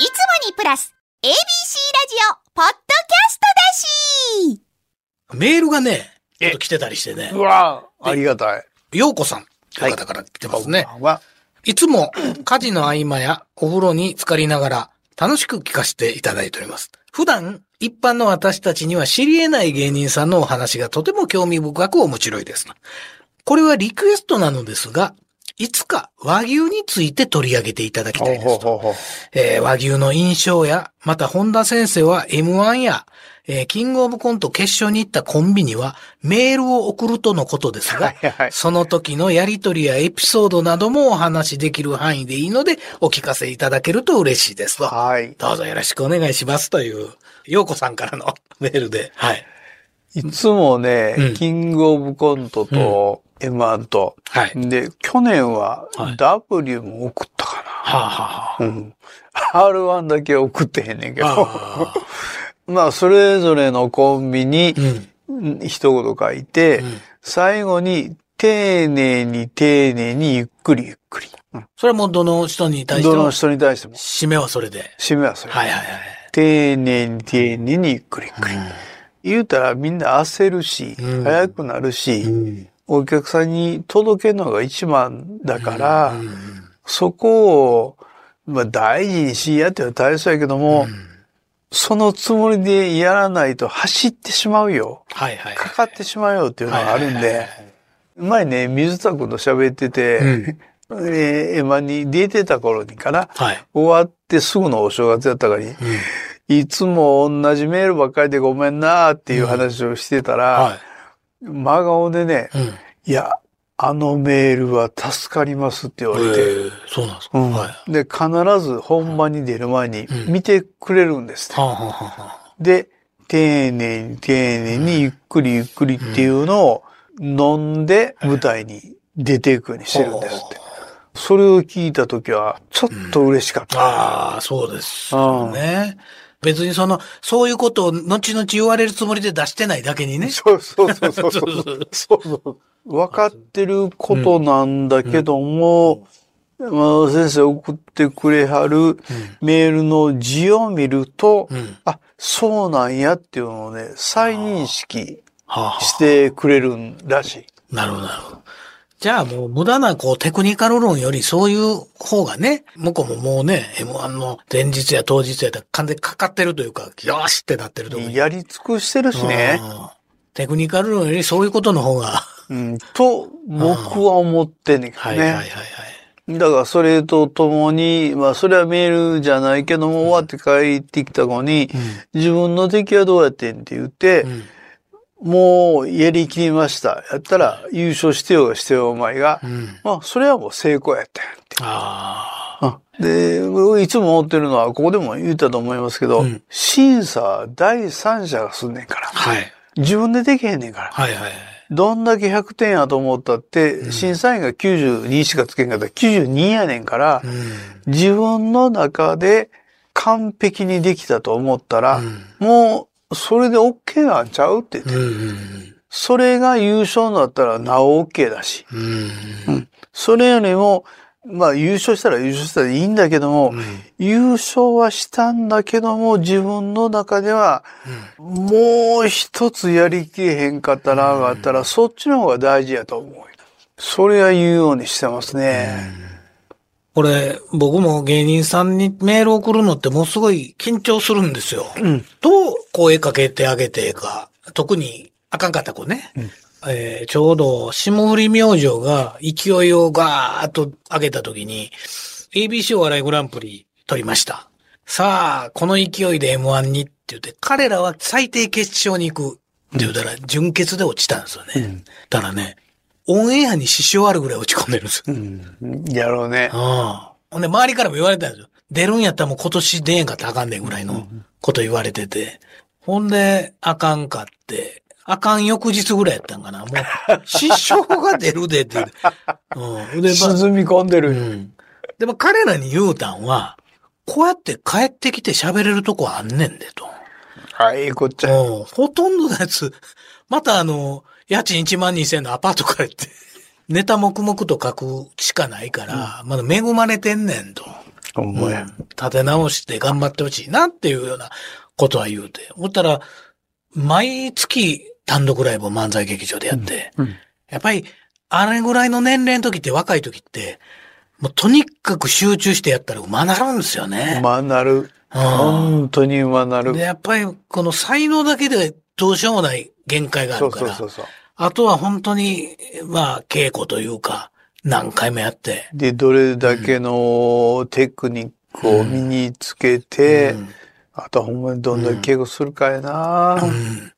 いつもにプラス ABC ラジオポッドキャストだしメールがね、ちょっと来てたりしてねう。わありがたい。ようこさんという方から来てますね。こんばんは。いつも家事の合間やお風呂に浸かりながら楽しく聞かせていただいております。普段、一般の私たちには知り得ない芸人さんのお話がとても興味深く面白いです。これはリクエストなのですが、いつか和牛について取り上げていただきたほいうですと。ほうほうほう。えー和牛の印象や、また本田先生は M1 や、えーキングオブコント決勝に行ったコンビにはメールを送るとのことですが、はいはい。その時のやりとりやエピソードなどもお話しできる範囲でいいのでお聞かせいただけると嬉しいですと。はい。どうぞよろしくお願いしますという、ようこさんからのメールで。はい。いつもね、うんキングオブコントと M1 と、はい。で、去年ははい W も送ったかはあ、はな。うん。R1 だけ送ってへんねんけあ、ど。はあ。まあ、それぞれのコンビにうん。一言書いて、うん最後に丁寧に丁寧にゆっくりゆっくり。うんそれはもうどの人に対しても？どの、人に対しても。締めはそれで。締めはそれ。はいはいはい。丁寧に丁寧にゆっくりゆっくり。言うたらみんな焦るし、うん早くなるし、うん。お客さんに届けるのが一番だから、うんそこを、まあ大事にしやっては大切やけども、そのつもりでやらないと走ってしまうよ。はいはい。かかってしまうよっていうのがあるんで、前ね、水田君と喋ってて、えーエマに出てた頃にかな、はい。終わってすぐのお正月やったからに、いつも同じメールばっかりでごめんなっていう話をしてたら、は真顔でね、い。や、あのメールは助かりますって言われて、えーそうなんですか。うんはい。で、必ず本番に出る前にうん見てくれるんですって、はあ、はあはあはあ、で、丁寧に丁寧にゆっくりゆっくりっていうのを飲んで舞台に出ていくようにしてるんですって。それを聞いたときは、ちょっと嬉しかった。ああ、そうですよね。別にその、そういうことを後々言われるつもりで出してないだけにね。そうそうそうそうそ そううそう。分かってることなんだけども、まあ、先生送ってくれはるメールの字を見ると、うん。あ、そうなんやっていうのをね、再認識はあ、はしてくれるんらしい。あ、なるほど、なるほど。じゃあもう無駄なこうテクニカル論よりそういう方がね、向こうももうね、M1 の前日や当日やったら完全にかかってるというか、よしってなってると思う。やり尽くしてるしね。うんテクニカル論よりそういうことの方が。うん、と、僕は思ってんねんけどね。はいはいはいはい。だからそれとともに、まあそれはメールじゃないけども、終わって帰ってきた子に、自分の敵はどうやってんって言って、うん。もうやりきりました。やったら優勝してようがしてようお前がう。ん。まあそれはもう成功やったんやって。あで、僕いつも思ってるのは、ここでも言ったと思いますけど、うん審査は第三者がすんねんから。はい。自分でできへんねんから。はいはいはい。どんだけ100点やと思ったって、審査員が92しかつけんかったら92やねんから、うん。自分の中で完璧にできたと思ったら、うんもうそれで OK なんちゃうって言って。うんうんそれが優勝になったらなお OK だし。うん。うん。そそれよりも、まあ優勝したら優勝したらいいんだけども、優勝はしたんだけども、自分の中では、もう一つやりきれへんかったながあったら、そっちの方が大事やと思うよ。それは言うようにしてますね。これ、僕も芸人さんにメール送るのってもうすごい緊張するんですよ。うん。どう声かけてあげてか、特にあかんかった子ね。えーちょうど霜降り明星が勢いをガーッと上げた時に、ABC お笑いグランプリ取りました。さあ、この勢いで M1 にって言って、彼らは最低決勝に行くって言ったら、準決で落ちたんですよね。だからね、オンエアに支障あるぐらい落ち込んでるんですよ。うん。やろうね。ああ。ほんで、周りからも言われたんですよ。出るんやったらもう今年出んかったらあかんねんぐらいのこと言われてて。ほんで、あかんかって、あかん翌日ぐらいやったんかな。もう、師匠が出るでって言うん。で、ま沈み込んでうる。ん。でも彼らに言うたんは、こうやって帰ってきて喋れるとこあんねんでと。はい、こっちゃ。うん。ほとんどのやつ、またあの、家賃1万2000円のアパート帰って、ネタ黙々と書くしかないから、まだ恵まれてんねんと。ほんまや。立て直して頑張ってほしいなっていうようなことは言うて。思ったら、毎月単独ライブを漫才劇場でやって、うんやっぱり、あれぐらいの年齢の時って若い時って、もうとにかく集中してやったら馬なるんですよね。馬なる。うん本当に馬なるで、。やっぱりこの才能だけでどうしようもない限界があそうるから、そうそうそう。あとは本当に、まあ、稽古というか、何回もやって。で、どれだけのテクニックを身につけて、うんあとはほんまにどんだけ稽古するかやな、うん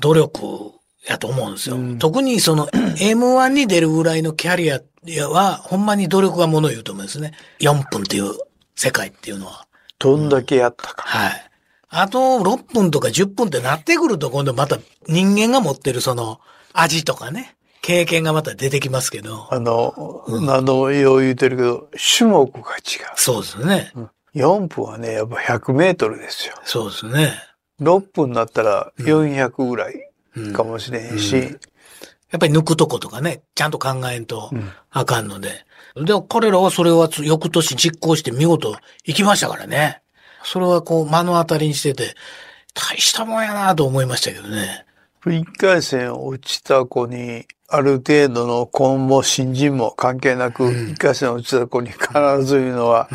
努力やと思うんですよ。うん特にその M1 に出るぐらいのキャリアは、ほんまに努力がものを言うと思うんですね。4分っていう世界っていうのは。どんだけやったか。はい。あと6分とか10分ってなってくると今度また人間が持ってるその味とかね、経験がまた出てきますけど。あの、何度もよう言うてるけど、種目が違そうですね。う。4分はね、やっぱ100メートルですよ。そうですね。6分になったら400ぐらいうんかもしれんし、やっぱり抜くとことかね、ちゃんと考えんとうんあかんので。で、彼らはそれはつ翌年実行して見事行きましたからね。それはこう目の当たりにしてて、大したもんやなと思いましたけどね。一回戦落ちた子に、ある程度の婚も新人も関係なく、うん一回戦落ちた子に必ず言うのは、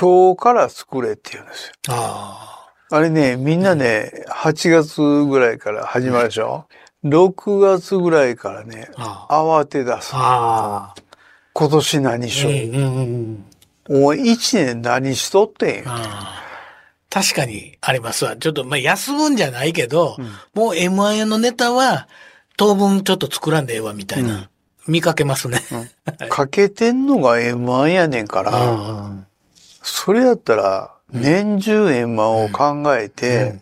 今日から作れって言うんですよ。ああれね、みんなね、8月ぐらいから始まるでしょ ?6 月ぐらいからね、慌て出す。あ。今年何しう？んよう。もう一年何しとってん？よ。確かにありますわ。ちょっと、まあ、休むんじゃないけど、うんもう M1 のネタは当分ちょっと作らんでええわみたいな。うん見かけますね。かけてんのが M1 やねんから、うんそれやったら、年中 M1 を考えて、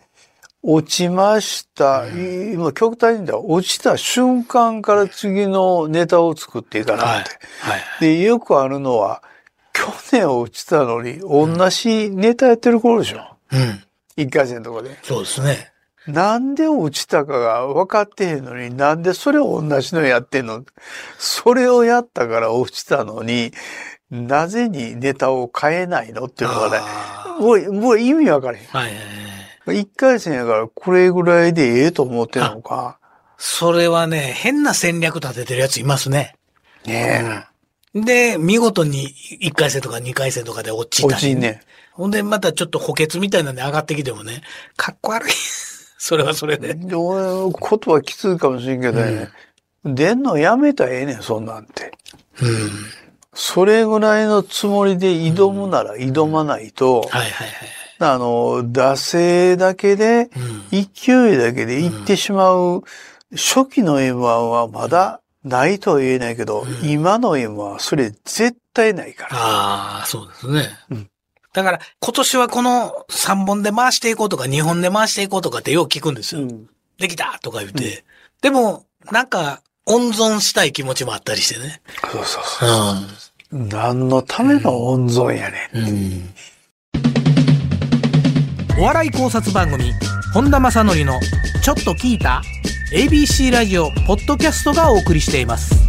落ちました。今、極端に言ったら、落ちた瞬間から次のネタを作っていかはないって。。はい。で、よくあるのは、去年落ちたのに、同じネタやってる頃でしょ。うん。一回戦のとこで。そうですね。なんで落ちたかが分かってへんのに、なんでそれを同じのやってんの？それをやったから落ちたのに、なぜにネタを変えないのっていうのがね、あもう、もう意味分からへん。ーはいはいはい。一回戦やからこれぐらいでええと思ってんのか。それはね、変な戦略立ててるやついますね。ねで、見事に1回戦とか2回戦とかで落ちえ。たり落ちんね。ほんで、またちょっと補欠みたいなんで上がってきてもね、かっこ悪い。それはそれで。で俺、言葉きついかもしれんけどね、出んのやめたらええねん、そんなんて。うん。それぐらいのつもりで挑むなら挑まないと、はいはいはい。あの、惰性だけで、うん。勢いだけで行ってしまう、初期の M1 はまだないとは言えないけど、今の M1 はそれ絶対ないから。ああ、そうですね。うんだから、今年はこの3本で回していこうとか、2本で回していこうとかってよく聞くんですよ。うんできたとか言って。でも、なんか、温存したい気持ちもあったりしてね。そうそうそう。何のための温存やねん。うん。お笑い考察番組、本田正則のちょっと聞いた？?ABC ラジオポッドキャストがお送りしています。